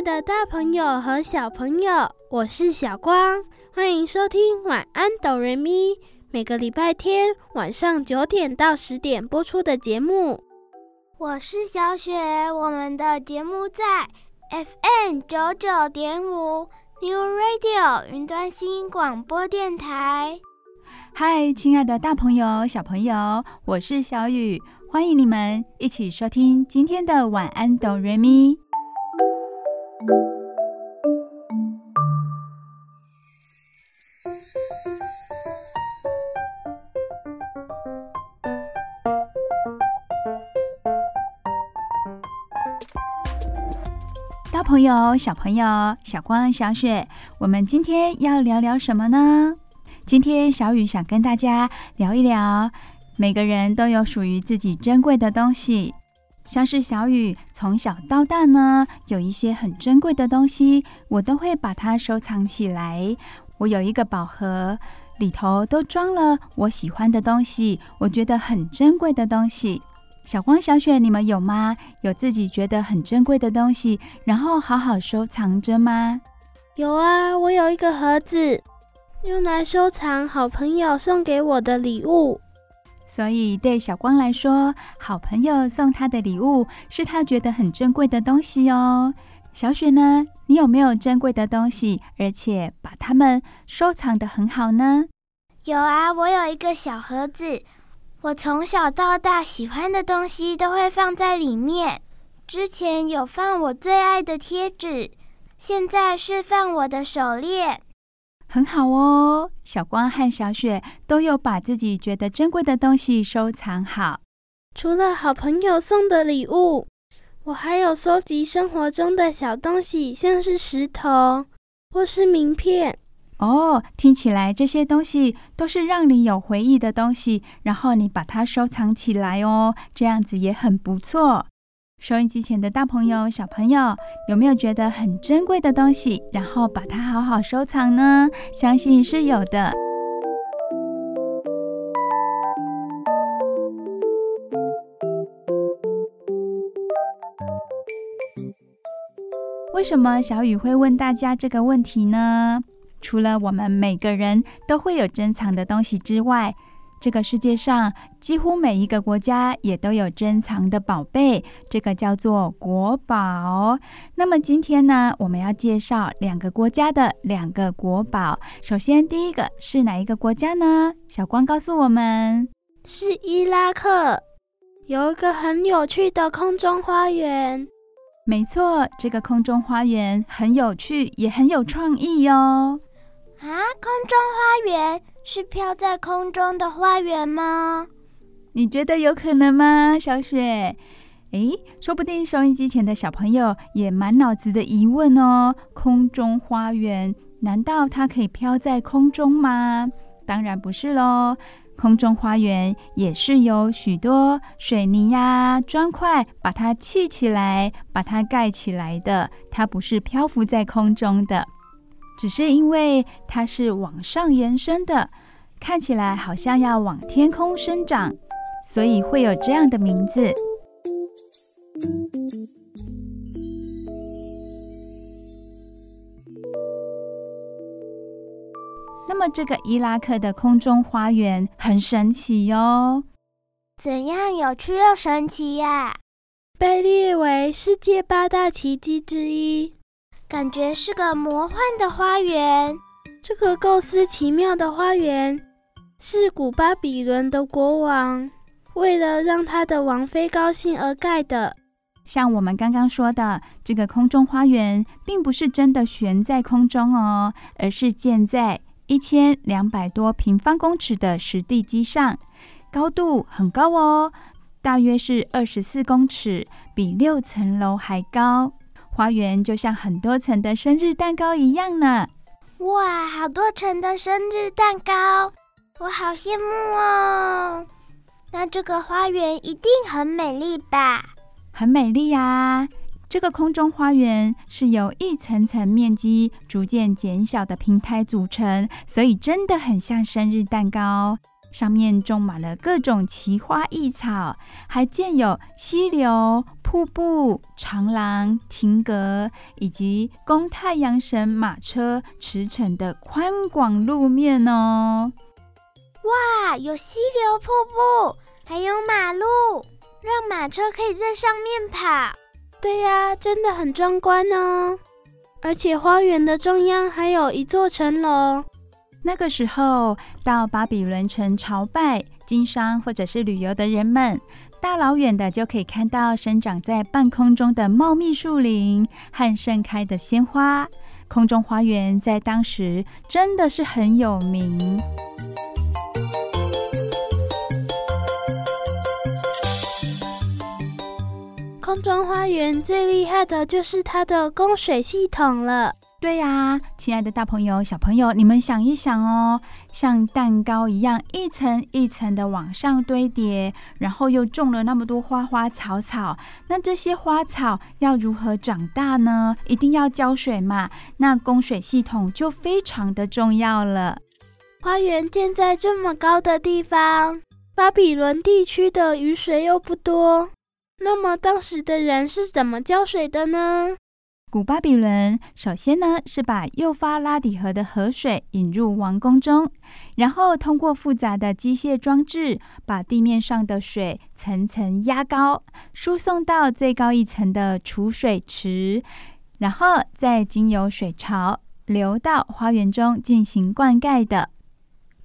爱的大朋友和小朋友，我是小光，欢迎收听晚安哆瑞咪，每个礼拜天晚上九点到十点播出的节目。我是小雪，我们的节目在 FM 九九点五 New Radio 云端新广播电台。嗨，亲爱的大朋友、小朋友，我是小雨，欢迎你们一起收听今天的晚安哆瑞咪。大朋友、小朋友、小光、小雪，我们今天要聊聊什么呢？今天小雨想跟大家聊一聊，每个人都有属于自己珍贵的东西。像是小雨从小到大呢，有一些很珍贵的东西，我都会把它收藏起来。我有一个宝盒，里头都装了我喜欢的东西，我觉得很珍贵的东西。小光、小雪，你们有吗？有自己觉得很珍贵的东西，然后好好收藏着吗？有啊，我有一个盒子，用来收藏好朋友送给我的礼物。所以，对小光来说，好朋友送他的礼物是他觉得很珍贵的东西哦。小雪呢，你有没有珍贵的东西，而且把它们收藏得很好呢？有啊，我有一个小盒子，我从小到大喜欢的东西都会放在里面。之前有放我最爱的贴纸，现在是放我的手链。很好哦，小光和小雪都有把自己觉得珍贵的东西收藏好。除了好朋友送的礼物，我还有收集生活中的小东西，像是石头或是名片。哦，听起来这些东西都是让你有回忆的东西，然后你把它收藏起来哦，这样子也很不错。收音机前的大朋友、小朋友，有没有觉得很珍贵的东西，然后把它好好收藏呢？相信是有的。为什么小雨会问大家这个问题呢？除了我们每个人都会有珍藏的东西之外，这个世界上几乎每一个国家也都有珍藏的宝贝，这个叫做国宝。那么今天呢，我们要介绍两个国家的两个国宝。首先，第一个是哪一个国家呢？小光告诉我们，是伊拉克，有一个很有趣的空中花园。没错，这个空中花园很有趣，也很有创意哟。啊，空中花园。是飘在空中的花园吗？你觉得有可能吗，小雪？诶，说不定收音机前的小朋友也满脑子的疑问哦。空中花园，难道它可以飘在空中吗？当然不是喽。空中花园也是由许多水泥呀、砖块把它砌起来，把它盖起来的。它不是漂浮在空中的。只是因为它是往上延伸的，看起来好像要往天空生长，所以会有这样的名字。那么，这个伊拉克的空中花园很神奇哟。怎样有趣又神奇呀？被列为世界八大奇迹之一。感觉是个魔幻的花园。这个构思奇妙的花园是古巴比伦的国王为了让他的王妃高兴而盖的。像我们刚刚说的，这个空中花园并不是真的悬在空中哦，而是建在一千两百多平方公尺的实地基上，高度很高哦。大约是二十四公尺，比六层楼还高。花园就像很多层的生日蛋糕一样呢。哇，好多层的生日蛋糕，我好羡慕哦！那这个花园一定很美丽吧？很美丽呀！这个空中花园是由一层层面积逐渐减小的平台组成，所以真的很像生日蛋糕。上面种满了各种奇花异草，还建有溪流、瀑布、长廊、亭阁，以及供太阳神马车驰骋的宽广路面哦。哇，有溪流、瀑布，还有马路，让马车可以在上面跑。对呀，真的很壮观哦。而且花园的中央还有一座城楼。那个时候，到巴比伦城朝拜、经商或者是旅游的人们，大老远的就可以看到生长在半空中的茂密树林和盛开的鲜花。空中花园在当时真的是很有名。空中花园最厉害的就是它的供水系统了。对呀，亲爱的大朋友、小朋友，你们想一想哦，像蛋糕一样一层一层的往上堆叠，然后又种了那么多花花草草，那这些花草要如何长大呢？一定要浇水嘛，那供水系统就非常的重要了。花园建在这么高的地方，巴比伦地区的雨水又不多，那么当时的人是怎么浇水的呢？古巴比伦首先呢，是把幼发拉底河的河水引入王宫中，然后通过复杂的机械装置，把地面上的水层层压高，输送到最高一层的储水池，然后再经由水槽流到花园中进行灌溉的。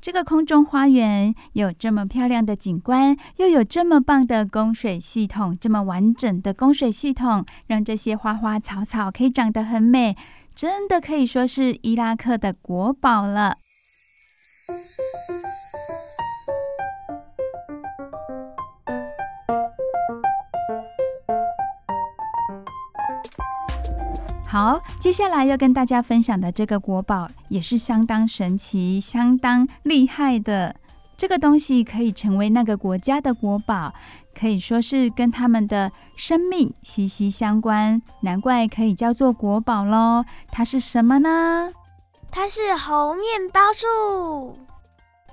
这个空中花园有这么漂亮的景观，又有这么棒的供水系统，这么完整的供水系统，让这些花花草草可以长得很美，真的可以说是伊拉克的国宝了。好，接下来要跟大家分享的这个国宝也是相当神奇、相当厉害的。这个东西可以成为那个国家的国宝，可以说是跟他们的生命息息相关，难怪可以叫做国宝喽。它是什么呢？它是猴面包树。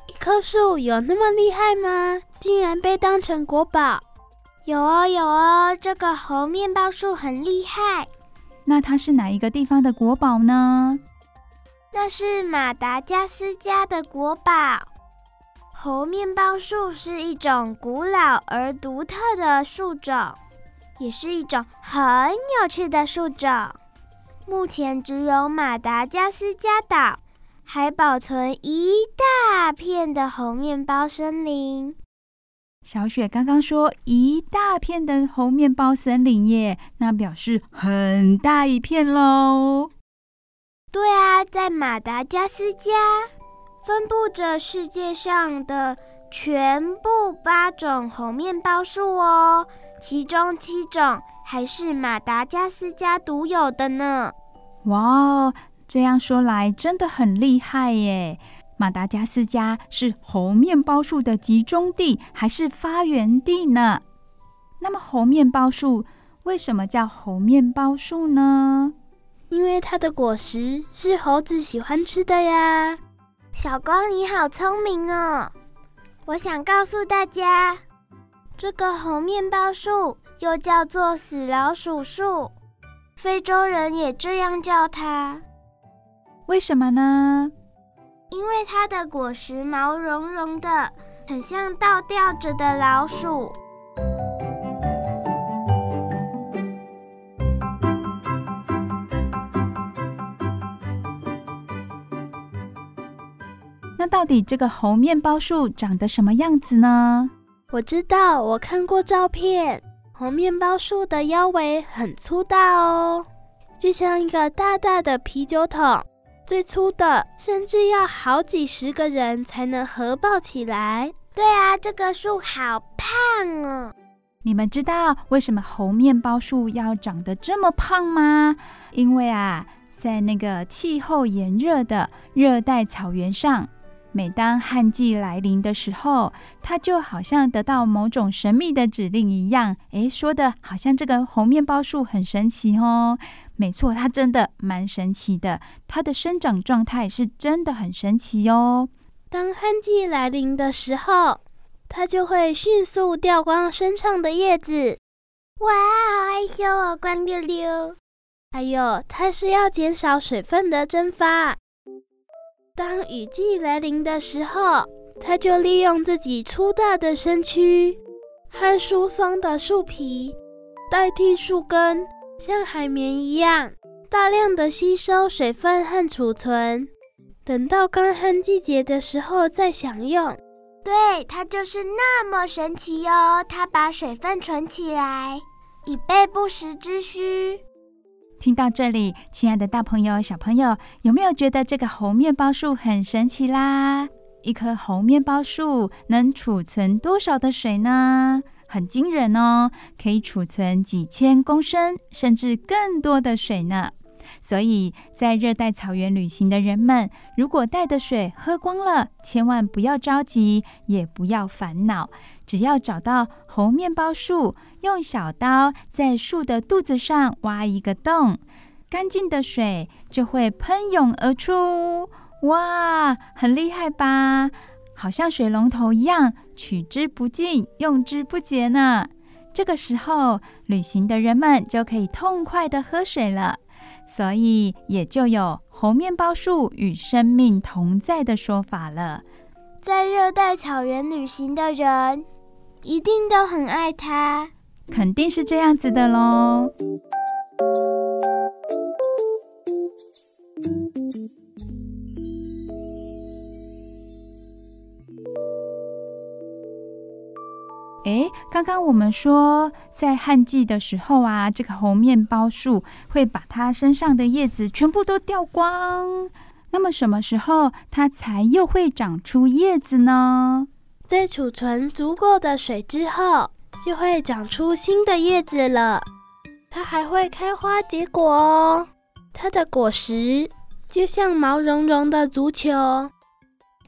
一棵树有那么厉害吗？竟然被当成国宝？有哦，有哦，这个猴面包树很厉害。那它是哪一个地方的国宝呢？那是马达加斯加的国宝。猴面包树是一种古老而独特的树种，也是一种很有趣的树种。目前只有马达加斯加岛还保存一大片的猴面包森林。小雪刚刚说一大片的猴面包森林耶，那表示很大一片喽。对啊，在马达加斯加分布着世界上的全部八种猴面包树哦，其中七种还是马达加斯加独有的呢。哇哦，这样说来真的很厉害耶。马达加斯加是猴面包树的集中地，还是发源地呢？那么猴面包树为什么叫猴面包树呢？因为它的果实是猴子喜欢吃的呀。小光，你好聪明哦！我想告诉大家，这个猴面包树又叫做死老鼠树，非洲人也这样叫它。为什么呢？因为它的果实毛茸茸的，很像倒吊着的老鼠。那到底这个猴面包树长得什么样子呢？我知道，我看过照片，猴面包树的腰围很粗大哦，就像一个大大的啤酒桶。最粗的甚至要好几十个人才能合抱起来。对啊，这个树好胖哦。你们知道为什么猴面包树要长得这么胖吗？因为啊，在那个气候炎热的热带草原上，每当旱季来临的时候，它就好像得到某种神秘的指令一样。诶，说的好像这个猴面包树很神奇哦。没错，它真的蛮神奇的，它的生长状态是真的很神奇哦。当旱季来临的时候，它就会迅速掉光身上的叶子。哇，好害羞哦，光溜溜。还有，它是要减少水分的蒸发。当雨季来临的时候，它就利用自己粗大的身躯和疏松的树皮代替树根，像海绵一样大量的吸收水分和储存，等到干旱季节的时候再享用。对，它就是那么神奇哟！它把水分存起来，以备不时之需。听到这里，亲爱的大朋友、小朋友，有没有觉得这个猴面包树很神奇啦？一棵猴面包树能储存多少的水呢？很惊人哦，可以储存几千公升，甚至更多的水呢。所以在热带草原旅行的人们，如果带的水喝光了，千万不要着急，也不要烦恼。只要找到猴面包树，用小刀在树的肚子上挖一个洞，干净的水就会喷涌而出。哇，很厉害吧？好像水龙头一样，取之不尽，用之不竭呢。这个时候，旅行的人们就可以痛快的喝水了。所以也就有猴面包树与生命同在的说法了。在热带草原旅行的人，一定都很爱它。肯定是这样子的喽。刚刚我们说，在旱季的时候啊，这个猴面包树会把它身上的叶子全部都掉光。那么什么时候它才又会长出叶子呢？在储存足够的水之后，就会长出新的叶子了。它还会开花结果哦。它的果实就像毛茸茸的足球，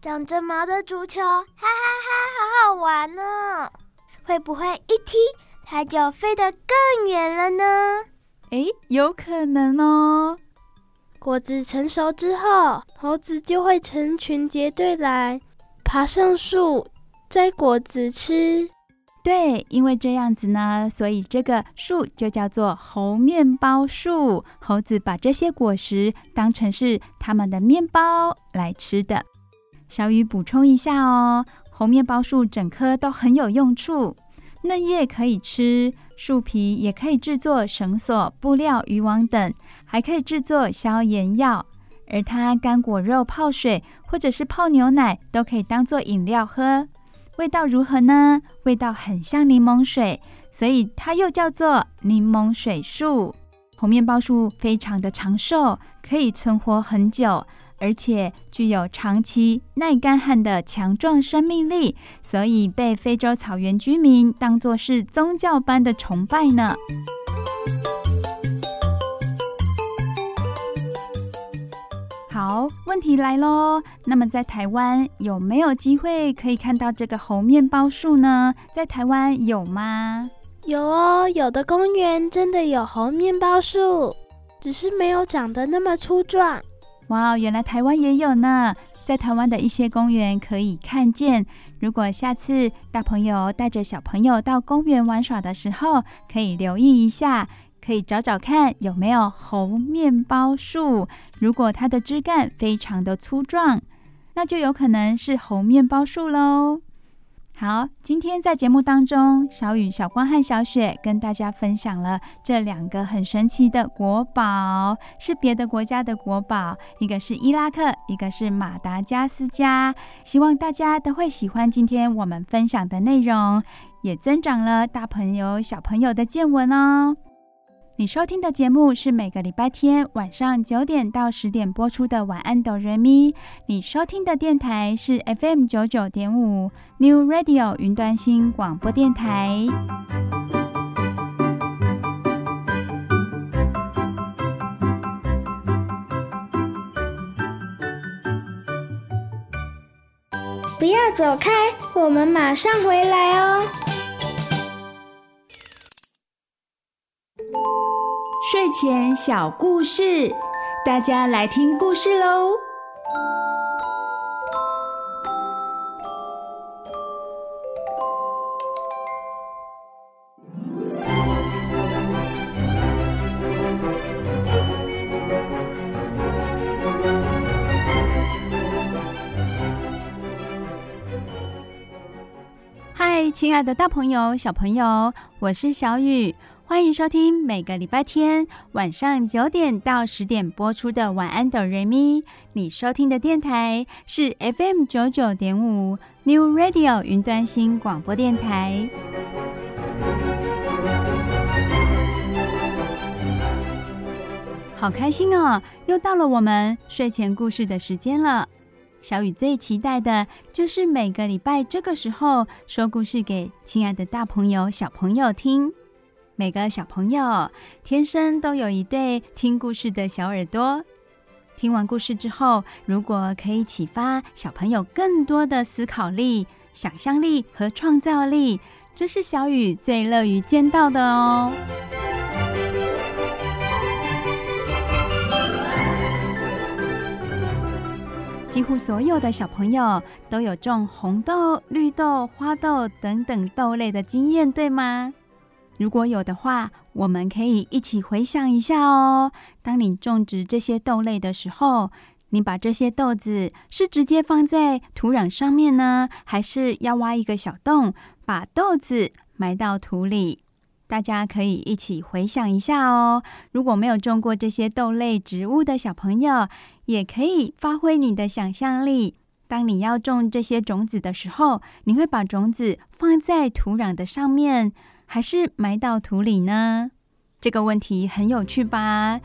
长着毛的足球，哈哈哈，好好玩呢、哦。会不会一踢它就飞得更远了呢？诶，有可能哦。果子成熟之后，猴子就会成群结队来爬上树摘果子吃。对，因为这样子呢，所以这个树就叫做猴面包树。猴子把这些果实当成是他们的面包来吃的。小雨补充一下哦。猴面包树整棵都很有用处，嫩叶可以吃，树皮也可以制作绳索、布料、渔网等，还可以制作消炎药。而它干果肉泡水或者是泡牛奶，都可以当做饮料喝。味道如何呢？味道很像柠檬水，所以它又叫做柠檬水树。猴面包树非常的长寿，可以存活很久。而且具有长期耐干旱的强壮生命力，所以被非洲草原居民当作是宗教般的崇拜呢。好，问题来喽。那么在台湾有没有机会可以看到这个猴面包树呢？在台湾有吗？有哦，有的公园真的有猴面包树，只是没有长得那么粗壮。哇，原来台湾也有呢，在台湾的一些公园可以看见。如果下次大朋友带着小朋友到公园玩耍的时候，可以留意一下，可以找找看有没有猴面包树。如果它的枝干非常的粗壮，那就有可能是猴面包树喽。好，今天在节目当中，小雨、小光和小雪跟大家分享了这两个很神奇的国宝，是别的国家的国宝，一个是伊拉克，一个是马达加斯加。希望大家都会喜欢今天我们分享的内容，也增长了大朋友、小朋友的见闻哦。你收听的节目是每个礼拜天晚上九点到十点播出的晚安哆瑞咪。你收听的电台是 fm 九九点五 new radio 云端新广播电台。不要走开我们马上回来哦。睡前小故事，大家来听故事喽。嗨，亲爱的大朋友、小朋友，我是小雨。欢迎收听每个礼拜天晚上九点到十点播出的《晚安，哆瑞咪》。你收听的电台是 FM 九九点五 New Radio 云端新广播电台。好开心哦！又到了我们睡前故事的时间了。小雨最期待的就是每个礼拜这个时候说故事给亲爱的大朋友、小朋友听。每个小朋友天生都有一对听故事的小耳朵。听完故事之后，如果可以启发小朋友更多的思考力、想象力和创造力，这是小雨最乐于见到的哦。几乎所有的小朋友都有种红豆、绿豆、花豆等等豆类的经验，对吗？如果有的话，我们可以一起回想一下哦。当你种植这些豆类的时候，你把这些豆子是直接放在土壤上面呢，还是要挖一个小洞，把豆子埋到土里？大家可以一起回想一下哦。如果没有种过这些豆类植物的小朋友，也可以发挥你的想象力。当你要种这些种子的时候，你会把种子放在土壤的上面，还是埋到土里呢？这个问题很有趣吧？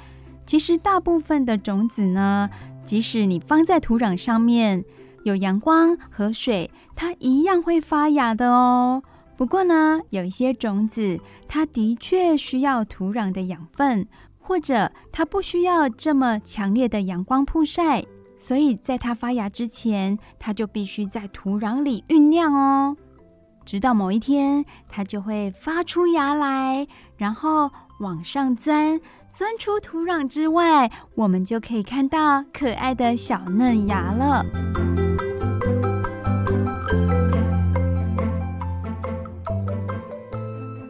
其实大部分的种子呢，即使你放在土壤上面，有阳光和水，它一样会发芽的哦。不过呢，有一些种子，它的确需要土壤的养分，或者它不需要这么强烈的阳光曝晒，所以在它发芽之前，它就必须在土壤里酝酿哦。直到某一天，它就会发出芽来，然后往上钻，钻出土壤之外，我们就可以看到可爱的小嫩芽了。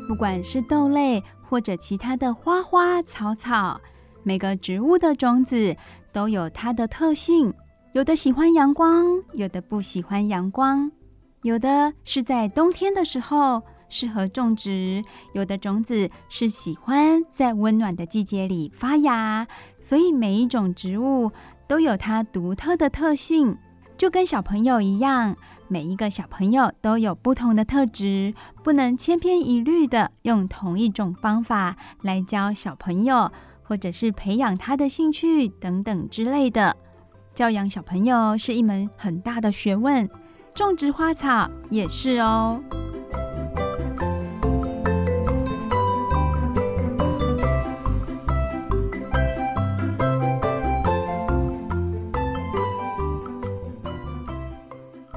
不管是豆类或者其他的花花草草，每个植物的种子都有它的特性，有的喜欢阳光，有的不喜欢阳光。有的是在冬天的时候适合种植，有的种子是喜欢在温暖的季节里发芽，所以每一种植物都有它独特的特性，就跟小朋友一样，每一个小朋友都有不同的特质，不能千篇一律的用同一种方法来教小朋友，或者是培养他的兴趣等等之类的。教养小朋友是一门很大的学问。种植花草也是哦。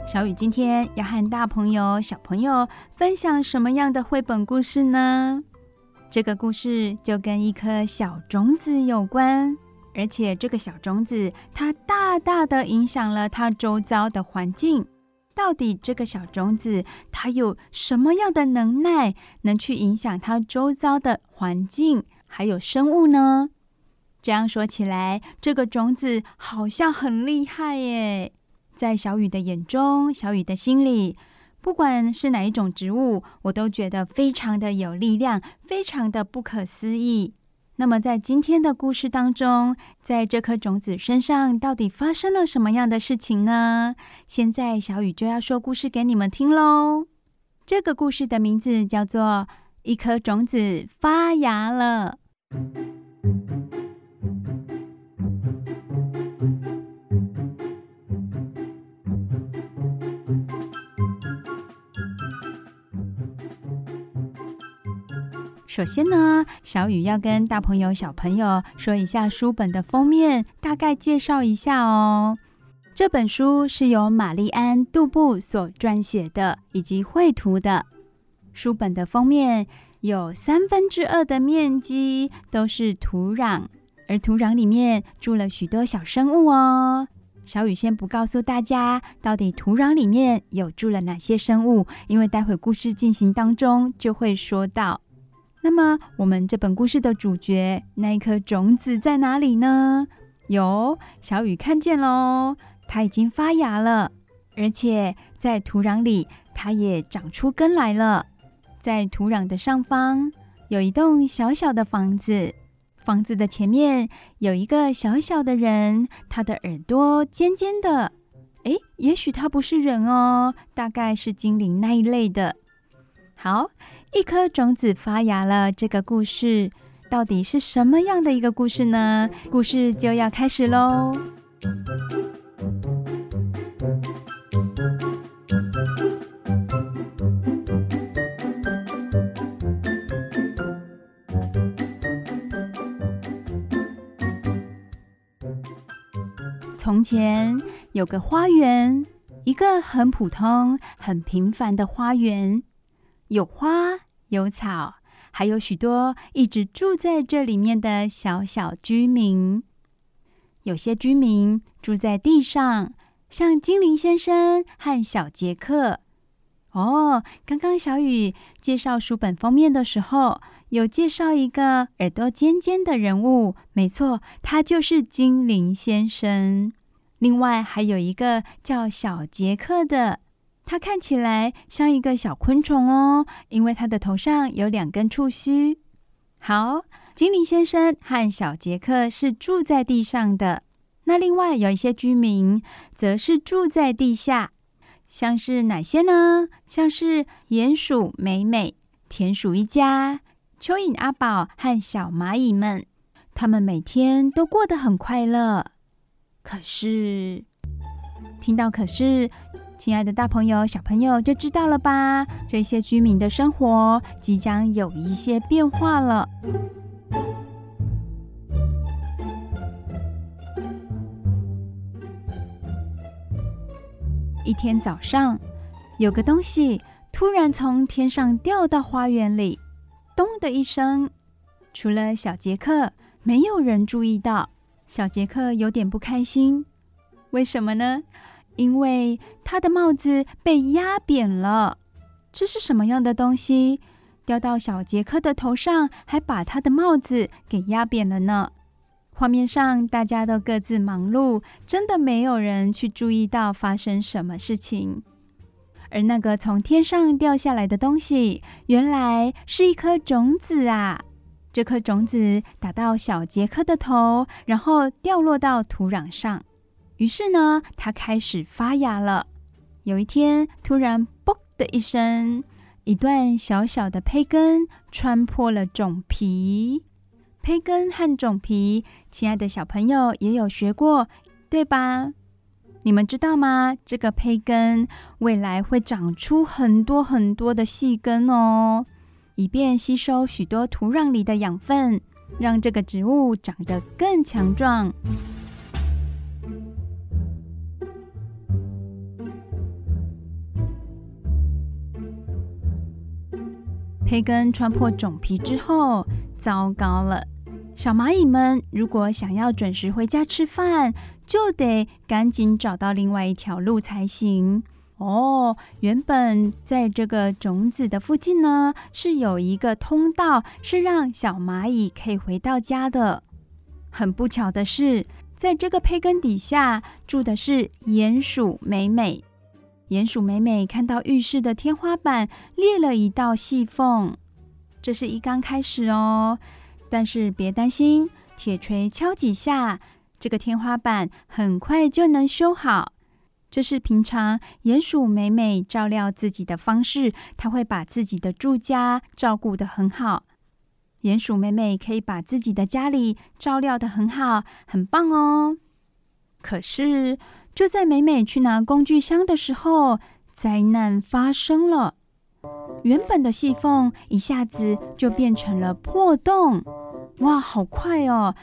小雨今天要和大朋友、小朋友分享什么样的绘本故事呢？这个故事就跟一颗小种子有关，而且这个小种子它大大的影响了它周遭的环境。到底这个小种子它有什么样的能耐，能去影响它周遭的环境还有生物呢？这样说起来，这个种子好像很厉害耶。在小雨的眼中，小雨的心里，不管是哪一种植物，我都觉得非常的有力量，非常的不可思议。那么，在今天的故事当中，在这颗种子身上到底发生了什么样的事情呢？现在小雨就要说故事给你们听喽。这个故事的名字叫做《一颗种子发芽了》。首先呢，小雨要跟大朋友、小朋友说一下书本的封面，大概介绍一下哦。这本书是由玛丽安·杜布所撰写的，以及绘图的。书本的封面有三分之二的面积都是土壤，而土壤里面住了许多小生物哦。小雨先不告诉大家到底土壤里面有住了哪些生物，因为待会故事进行当中就会说到。那么，我们这本故事的主角那一颗种子在哪里呢？有小雨看见喽，它已经发芽了，而且在土壤里，它也长出根来了。在土壤的上方有一栋小小的房子，房子的前面有一个小小的人，他的耳朵尖尖的。诶，也许他不是人哦，大概是精灵那一类的。好。一颗种子发芽了，这个故事到底是什么样的一个故事呢？故事就要开始喽。从前有个花园，一个很普通、很平凡的花园。有花，有草，还有许多一直住在这里面的小小居民。有些居民住在地上，像精灵先生和小杰克。哦，刚刚小雨介绍书本封面的时候，有介绍一个耳朵尖尖的人物。没错，他就是精灵先生。另外还有一个叫小杰克的。它看起来像一个小昆虫哦，因为它的头上有两根触须。好，精灵先生和小杰克是住在地上的。那另外有一些居民则是住在地下，像是哪些呢？像是鼹鼠美美、田鼠一家、蚯蚓阿宝和小蚂蚁们。他们每天都过得很快乐。可是，听到可是。亲爱的，大朋友、小朋友就知道了吧？这些居民的生活即将有一些变化了。一天早上，有个东西突然从天上掉到花园里，咚的一声。除了小杰克，没有人注意到。小杰克有点不开心，为什么呢？因为他的帽子被压扁了，这是什么样的东西？掉到小杰克的头上，还把他的帽子给压扁了呢？画面上大家都各自忙碌，真的没有人去注意到发生什么事情。而那个从天上掉下来的东西，原来是一颗种子啊！这颗种子打到小杰克的头，然后掉落到土壤上。于是呢，它开始发芽了。有一天，突然“嘣”的一声，一段小小的胚根穿破了种皮。胚根和种皮，亲爱的小朋友也有学过，对吧？你们知道吗？这个胚根未来会长出很多很多的细根哦，以便吸收许多土壤里的养分，让这个植物长得更强壮。胚根穿破种皮之后，糟糕了！小蚂蚁们如果想要准时回家吃饭，就得赶紧找到另外一条路才行。哦，原本在这个种子的附近呢，是有一个通道，是让小蚂蚁可以回到家的。很不巧的是，在这个胚根底下住的是鼹鼠美美。鼹鼠美美看到浴室的天花板裂了一道细缝，这是一刚开始哦。但是别担心，铁锤敲几下，这个天花板很快就能修好。这是平常鼹鼠美美照料自己的方式，她会把自己的住家照顾得很好。鼹鼠美美可以把自己的家里照料得很好，很棒哦。可是。就在美美去拿工具箱的时候，灾难发生了。原本的细缝一下子就变成了破洞，哇，好快哦！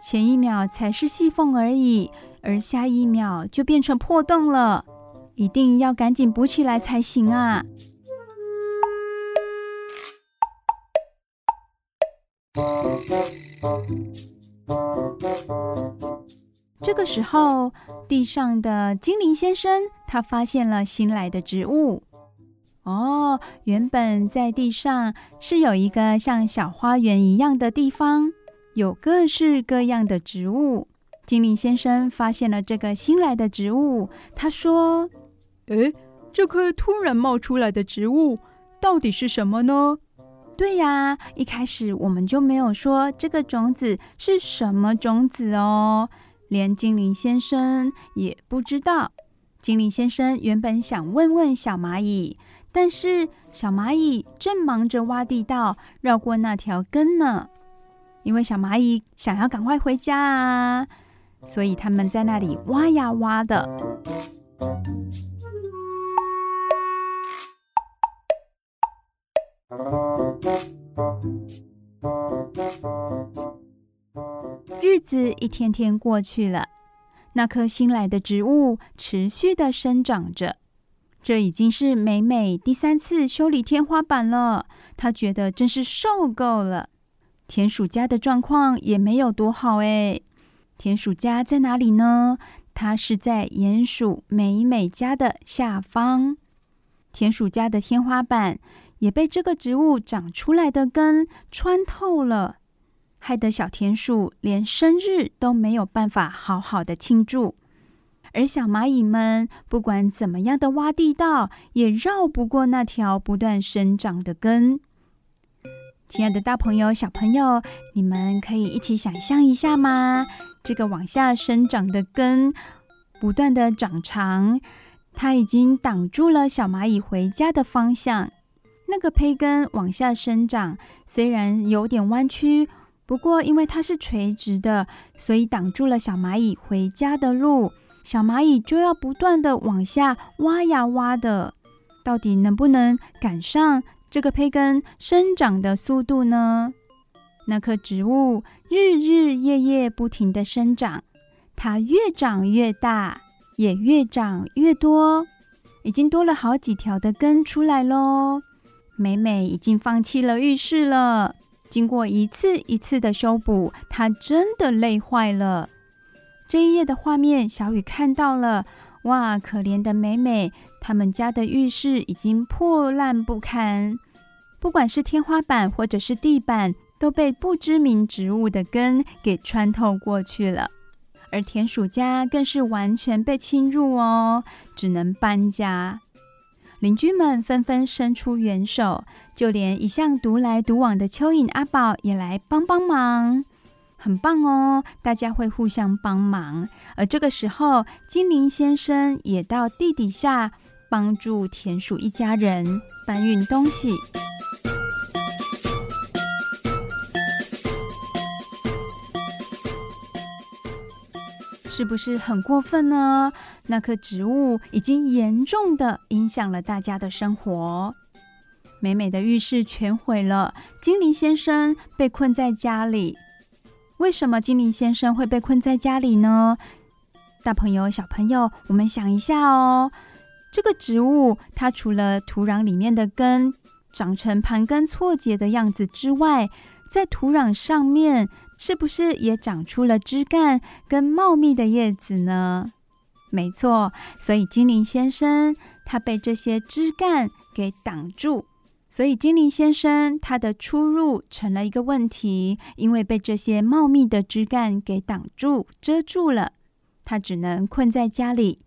前一秒才是细缝而已，而下一秒就变成破洞了，一定要赶紧补起来才行啊！这个时候，地上的精灵先生他发现了新来的植物。哦，原本在地上是有一个像小花园一样的地方，有各式各样的植物。精灵先生发现了这个新来的植物，他说：“诶，这棵突然冒出来的植物到底是什么呢？”对呀，一开始我们就没有说这个种子是什么种子哦，连精灵先生也不知道。精灵先生原本想问问小蚂蚁。但是小蚂蚁正忙着挖地道，绕过那条根呢。因为小蚂蚁想要赶快回家啊，所以他们在那里挖呀挖的。日子一天天过去了，那棵新来的植物持续的生长着。这已经是美美第三次修理天花板了，她觉得真是受够了。田鼠家的状况也没有多好哎。田鼠家在哪里呢？它是在鼹鼠美美家的下方。田鼠家的天花板也被这个植物长出来的根穿透了，害得小田鼠连生日都没有办法好好的庆祝。而小蚂蚁们不管怎么样的挖地道，也绕不过那条不断生长的根。亲爱的大朋友、小朋友，你们可以一起想象一下吗？这个往下生长的根不断的长长，它已经挡住了小蚂蚁回家的方向。那个胚根往下生长，虽然有点弯曲，不过因为它是垂直的，所以挡住了小蚂蚁回家的路。小蚂蚁就要不断的往下挖呀挖的，到底能不能赶上这个胚根生长的速度呢？那棵植物日日夜夜不停的生长，它越长越大，也越长越多，已经多了好几条的根出来喽。美美已经放弃了浴室了，经过一次一次的修补，他真的累坏了。这一页的画面，小雨看到了。哇，可怜的美美，他们家的浴室已经破烂不堪，不管是天花板或者是地板，都被不知名植物的根给穿透过去了。而田鼠家更是完全被侵入哦，只能搬家。邻居们纷纷伸出援手，就连一向独来独往的蚯蚓阿宝也来帮帮忙。很棒哦，大家会互相帮忙。而这个时候，精灵先生也到地底下帮助田鼠一家人搬运东西，是不是很过分呢？那棵植物已经严重的影响了大家的生活，美美的浴室全毁了，精灵先生被困在家里。为什么精灵先生会被困在家里呢？大朋友、小朋友，我们想一下哦。这个植物，它除了土壤里面的根长成盘根错节的样子之外，在土壤上面是不是也长出了枝干跟茂密的叶子呢？没错，所以精灵先生他被这些枝干给挡住。所以，精灵先生他的出入成了一个问题，因为被这些茂密的枝干给挡住、遮住了，他只能困在家里。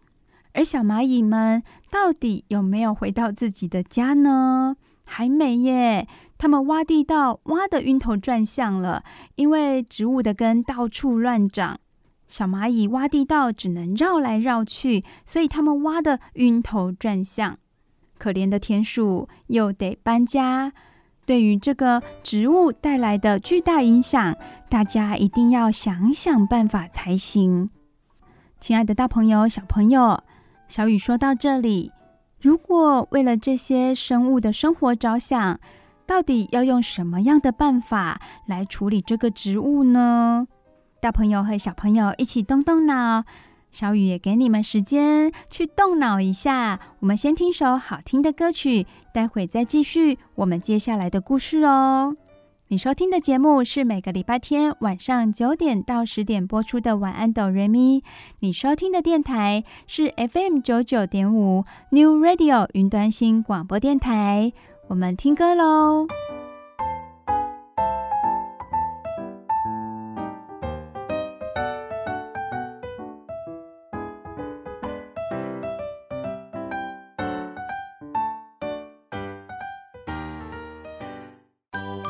而小蚂蚁们到底有没有回到自己的家呢？还没耶，他们挖地道挖得晕头转向了，因为植物的根到处乱长，小蚂蚁挖地道只能绕来绕去，所以他们挖得晕头转向。可怜的田鼠又得搬家，对于这个植物带来的巨大影响，大家一定要想想办法才行。亲爱的大朋友、小朋友，小雨说到这里，如果为了这些生物的生活着想，到底要用什么样的办法来处理这个植物呢？大朋友和小朋友一起动动脑，小雨也给你们时间去动脑一下。我们先听首好听的歌曲，待会再继续我们接下来的故事哦。你收听的节目是每个礼拜天晚上九点到十点播出的《晚安，哆瑞咪》。你收听的电台是 FM 九九点五 New Radio 云端新广播电台。我们听歌喽。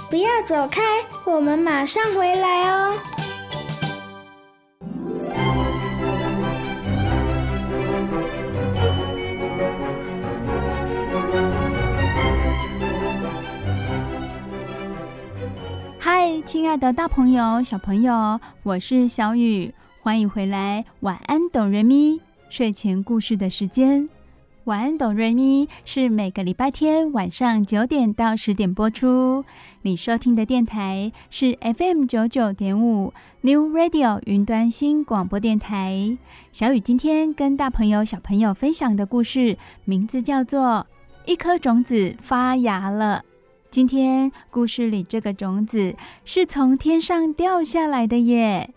不要走开，我们马上回来哦。嗨，亲爱的大朋友、小朋友，我是小雨，欢迎回来。晚安，哆瑞咪，睡前故事的时间。晚安，哆瑞咪是每个礼拜天晚上九点到十点播出。你收听的电台是 FM 九九点五 New Radio 云端新广播电台。小雨今天跟大朋友、小朋友分享的故事，名字叫做《一颗种子发芽了》。今天故事里这个种子是从天上掉下来的耶，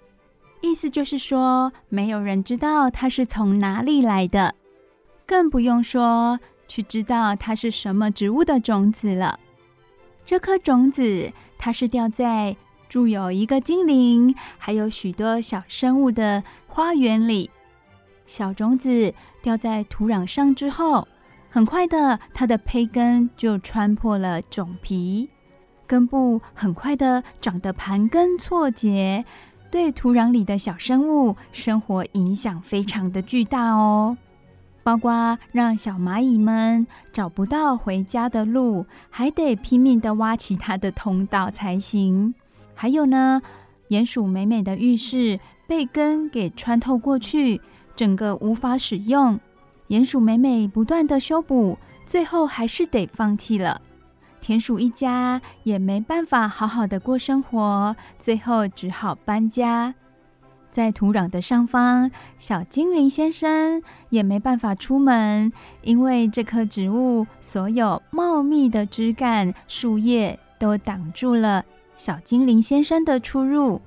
意思就是说，没有人知道它是从哪里来的。更不用说去知道它是什么植物的种子了。这颗种子，它是掉在住有一个精灵，还有许多小生物的花园里。小种子掉在土壤上之后，很快的，它的胚根就穿破了种皮，根部很快的长得盘根错节，对土壤里的小生物生活影响非常的巨大哦。包括让小蚂蚁们找不到回家的路，还得拼命的挖其他的通道才行。还有呢，鼹鼠美美的浴室被根给穿透过去，整个无法使用。鼹鼠美美不断的修补，最后还是得放弃了。田鼠一家也没办法好好的过生活，最后只好搬家。在土壤的上方，小精灵先生也没办法出门，因为这棵植物所有茂密的枝干、树叶都挡住了小精灵先生的出入。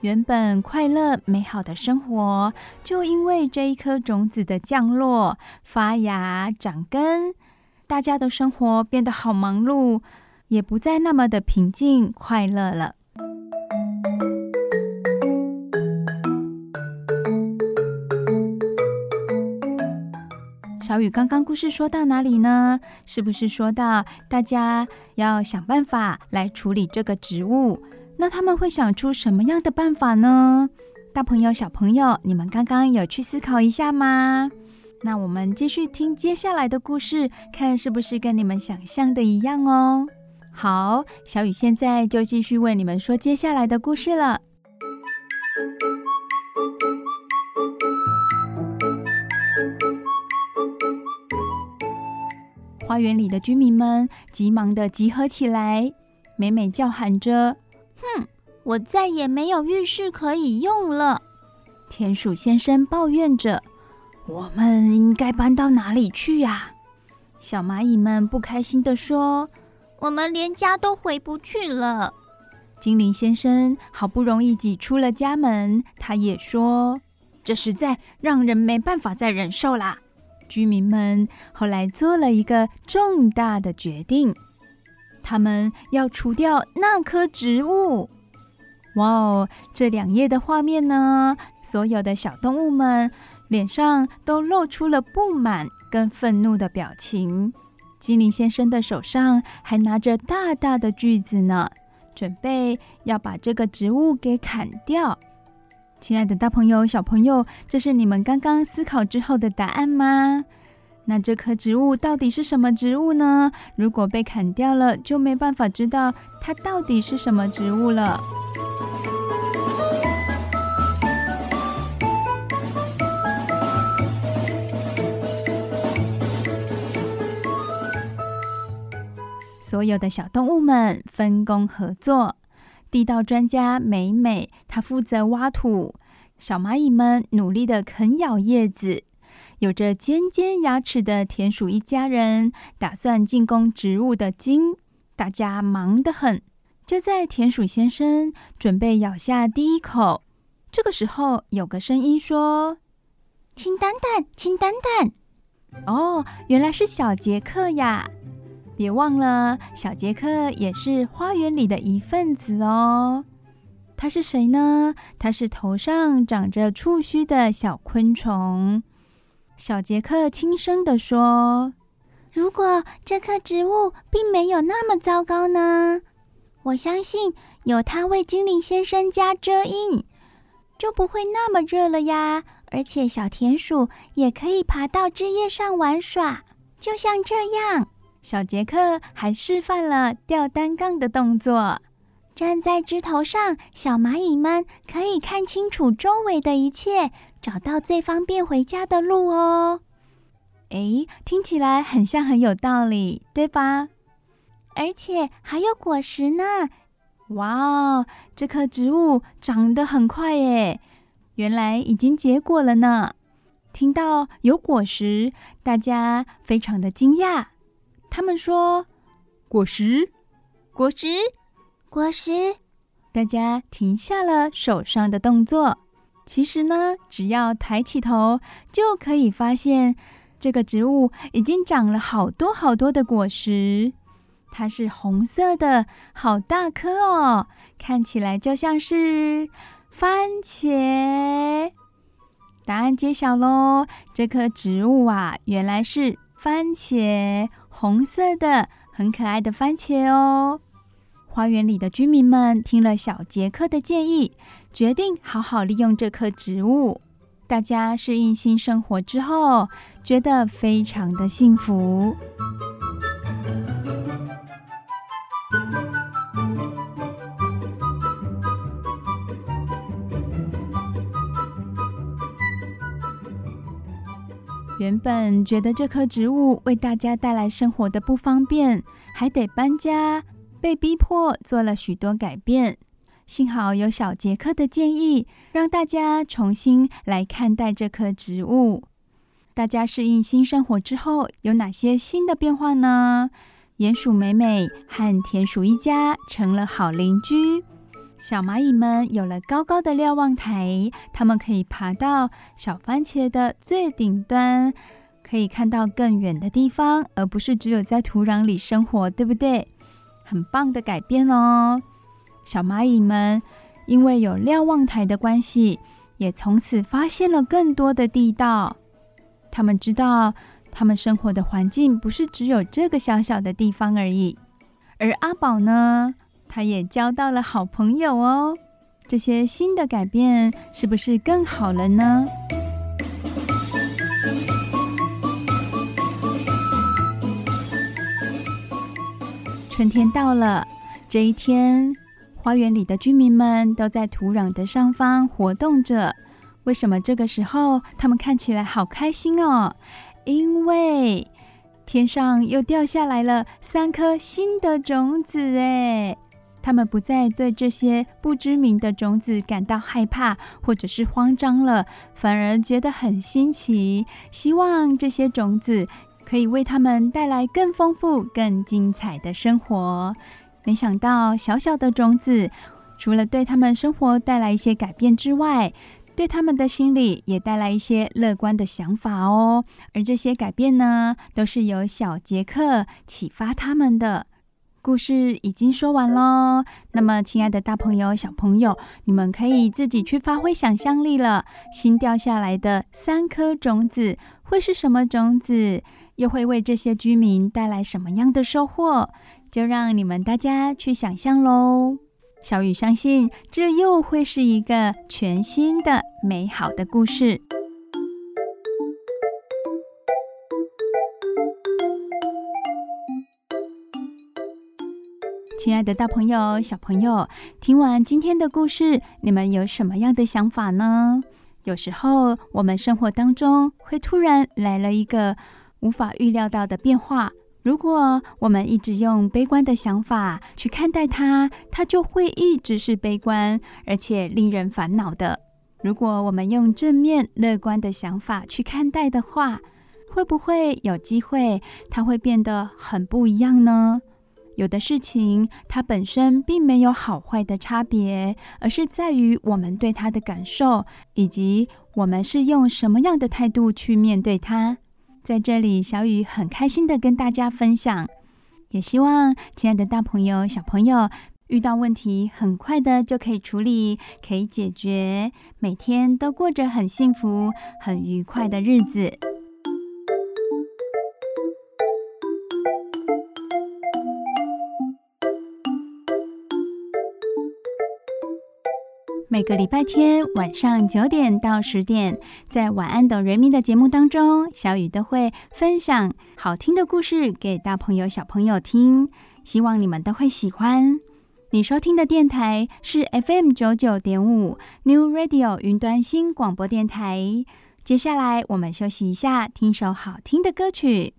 原本快乐美好的生活，就因为这一颗种子的降落、发芽、长根，大家的生活变得好忙碌，也不再那么的平静快乐了。小雨刚刚故事说到哪里呢？是不是说到大家要想办法来处理这个植物？那他们会想出什么样的办法呢？大朋友、小朋友，你们刚刚有去思考一下吗？那我们继续听接下来的故事，看是不是跟你们想象的一样哦。好，小雨现在就继续为你们说接下来的故事了。花园里的居民们急忙地集合起来，美美叫喊着：“哼，我再也没有浴室可以用了。”田鼠先生抱怨着：“我们应该搬到哪里去呀？”小蚂蚁们不开心地说：“我们连家都回不去了。”精灵先生好不容易挤出了家门，他也说：“这实在让人没办法再忍受啦。”居民们后来做了一个重大的决定，他们要除掉那棵植物。哇哦，这两页的画面呢，所有的小动物们脸上都露出了不满跟愤怒的表情。精灵先生的手上还拿着大大的锯子呢，准备要把这个植物给砍掉。亲爱的大朋友、小朋友，这是你们刚刚思考之后的答案吗？那这棵植物到底是什么植物呢？如果被砍掉了，就没办法知道它到底是什么植物了。所有的小动物们分工合作。地道专家美美，她负责挖土；小蚂蚁们努力地啃咬叶子。有着尖尖牙齿的田鼠一家人打算进攻植物的茎，大家忙得很。就在田鼠先生准备咬下第一口，这个时候有个声音说：“请等等，请等等。”哦，原来是小杰克呀！别忘了，小杰克也是花园里的一份子哦。他是谁呢？他是头上长着触须的小昆虫。小杰克轻声地说：“如果这棵植物并没有那么糟糕呢？我相信有它为精灵先生加遮荫，就不会那么热了呀。而且小田鼠也可以爬到枝叶上玩耍，就像这样。”小杰克还示范了吊单杠的动作。站在枝头上，小蚂蚁们可以看清楚周围的一切。找到最方便回家的路哦！诶，听起来很像很有道理，对吧？而且还有果实呢！哇哦，这棵植物长得很快耶，原来已经结果了呢。听到有果实，大家非常的惊讶。他们说：“果实，果实，果实！”大家停下了手上的动作。其实呢，只要抬起头，就可以发现这个植物已经长了好多好多的果实。它是红色的，好大颗哦，看起来就像是番茄。答案揭晓喽！这棵植物啊，原来是番茄，红色的，很可爱的番茄哦。花园里的居民们听了小杰克的建议，决定好好利用这棵植物。大家适应新生活之后，觉得非常的幸福。原本觉得这棵植物为大家带来生活的不方便，还得搬家。被逼迫做了许多改变，幸好有小杰克的建议，让大家重新来看待这棵植物。大家适应新生活之后，有哪些新的变化呢？鼹鼠美美和田鼠一家成了好邻居，小蚂蚁们有了高高的瞭望台，它们可以爬到小番茄的最顶端，可以看到更远的地方，而不是只有在土壤里生活，对不对？很棒的改变哦！小蚂蚁们因为有瞭望台的关系，也从此发现了更多的地道。他们知道，他们生活的环境不是只有这个小小的地方而已。而阿宝呢，他也交到了好朋友哦。这些新的改变是不是更好了呢？春天到了，这一天，花园里的居民们都在土壤的上方活动着。为什么这个时候他们看起来好开心哦？因为天上又掉下来了三颗新的种子哎！他们不再对这些不知名的种子感到害怕或者是慌张了，反而觉得很新奇，希望这些种子。可以为他们带来更丰富、更精彩的生活。没想到，小小的种子，除了对他们生活带来一些改变之外，对他们的心里也带来一些乐观的想法哦。而这些改变呢，都是由小杰克启发他们的。故事已经说完喽。那么，亲爱的大朋友、小朋友，你们可以自己去发挥想象力了。新掉下来的三颗种子会是什么种子？又会为这些居民带来什么样的收获？就让你们大家去想象喽。小雨相信，这又会是一个全新的美好的故事。亲爱的大朋友、小朋友，听完今天的故事，你们有什么样的想法呢？有时候，我们生活当中会突然来了一个。无法预料到的变化。如果我们一直用悲观的想法去看待它，它就会一直是悲观，而且令人烦恼的。如果我们用正面乐观的想法去看待的话，会不会有机会它会变得很不一样呢？有的事情它本身并没有好坏的差别，而是在于我们对它的感受，以及我们是用什么样的态度去面对它。在这里，小雨很开心的跟大家分享。也希望亲爱的大朋友、小朋友遇到问题，很快的就可以处理，可以解决，每天都过着很幸福、很愉快的日子。每个礼拜天晚上九点到十点，在晚安哆瑞咪的节目当中，小雨都会分享好听的故事给大朋友、小朋友听，希望你们都会喜欢。你收听的电台是 FM 九九点五 New Radio 云端新广播电台。接下来我们休息一下，听首好听的歌曲。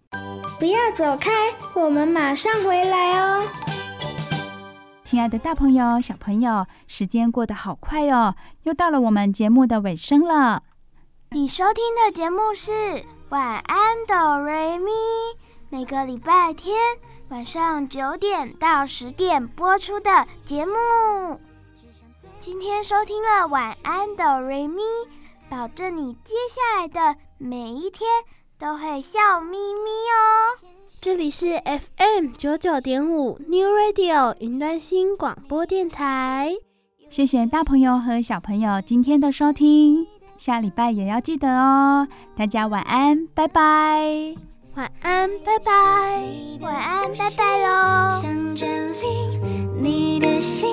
不要走开，我们马上回来哦。亲爱的，大朋友、小朋友，时间过得好快哦，又到了我们节目的尾声了。你收听的节目是《晚安哆瑞咪》，每个礼拜天晚上九点到十点播出的节目。今天收听了《晚安哆瑞咪》，保证你接下来的每一天都会笑眯眯哦。这里是 FM 九九点五 New Radio 云端新广播电台。谢谢大朋友和小朋友今天的收听，下礼拜也要记得哦。大家晚安，拜拜。晚安，拜拜。晚安，拜拜喽。想占领你的心